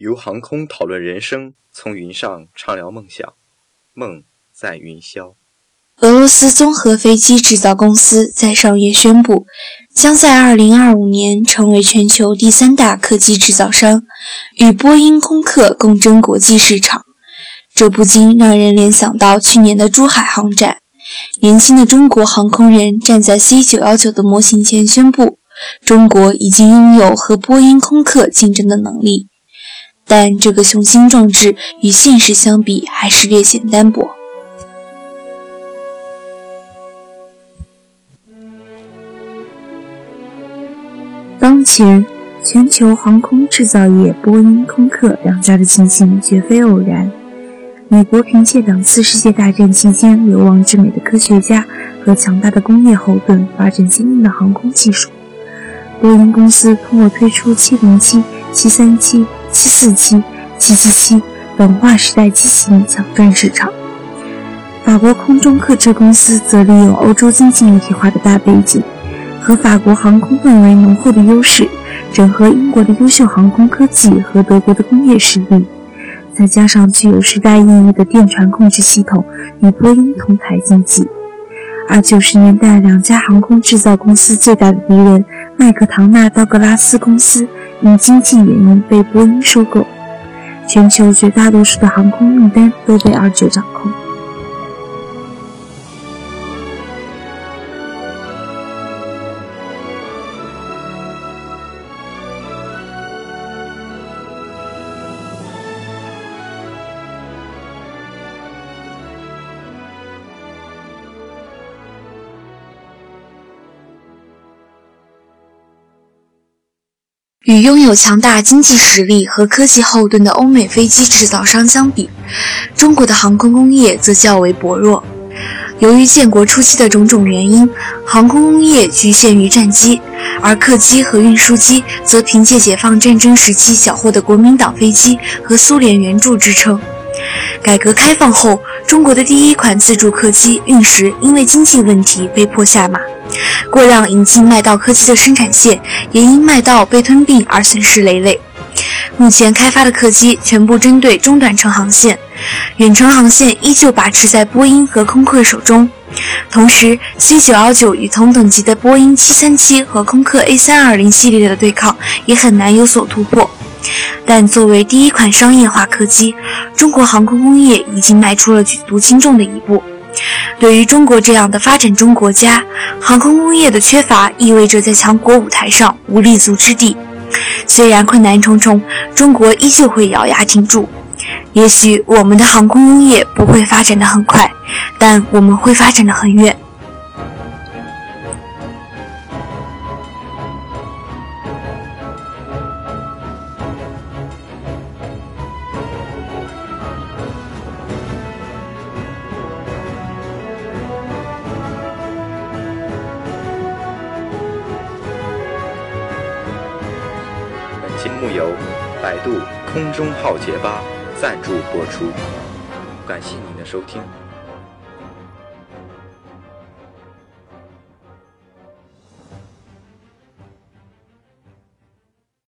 由航空讨论人生，从云上畅聊梦想，梦在云霄。俄罗斯综合飞机制造公司在上月宣布，将在2025年成为全球第三大客机制造商，与波音、空客共争国际市场。这不禁让人联想到去年的珠海航展，年轻的中国航空人站在 C919 的模型前宣布。中国已经拥有和波音、空客竞争的能力，但这个雄心壮志与现实相比还是略显单薄。当前，全球航空制造业波音、空客两家的情形绝非偶然。美国凭借两次世界大战期间流亡至美的科学家和强大的工业后盾，发展先进的航空技术。波音公司通过推出707、737、747、777等划时代机型抢占市场。法国空中客车公司则利用欧洲经济一体化的大背景和法国航空氛围浓厚的优势，整合英国的优秀航空科技和德国的工业实力，再加上具有时代意义的电传控制系统，与波音同台竞技。而九十年代，两家航空制造公司最大的敌人麦克唐纳道格拉斯公司因经济原因被波音收购，全球绝大多数的航空订单都被二者掌控。与拥有强大经济实力和科技后盾的欧美飞机制造商相比，中国的航空工业则较为薄弱。由于建国初期的种种原因，航空工业局限于战机，而客机和运输机则凭借解放战争时期缴获的国民党飞机和苏联援助支撑。改革开放后，中国的第一款自主客机运十因为经济问题被迫下马。过量引进麦道客机的生产线，也因麦道被吞并而损失累累。目前开发的客机全部针对中短程航线，远程航线依旧把持在波音和空客手中。同时，C919 与同等级的波音737和空客 A320 系列的对抗也很难有所突破。但作为第一款商业化客机，中国航空工业已经迈出了举足轻重的一步。对于中国这样的发展中国家，航空工业的缺乏意味着在强国舞台上无立足之地。虽然困难重重，中国依旧会咬牙挺住。也许我们的航空工业不会发展的很快，但我们会发展的很远。目由百度空中浩劫吧赞助播出，感谢您的收听。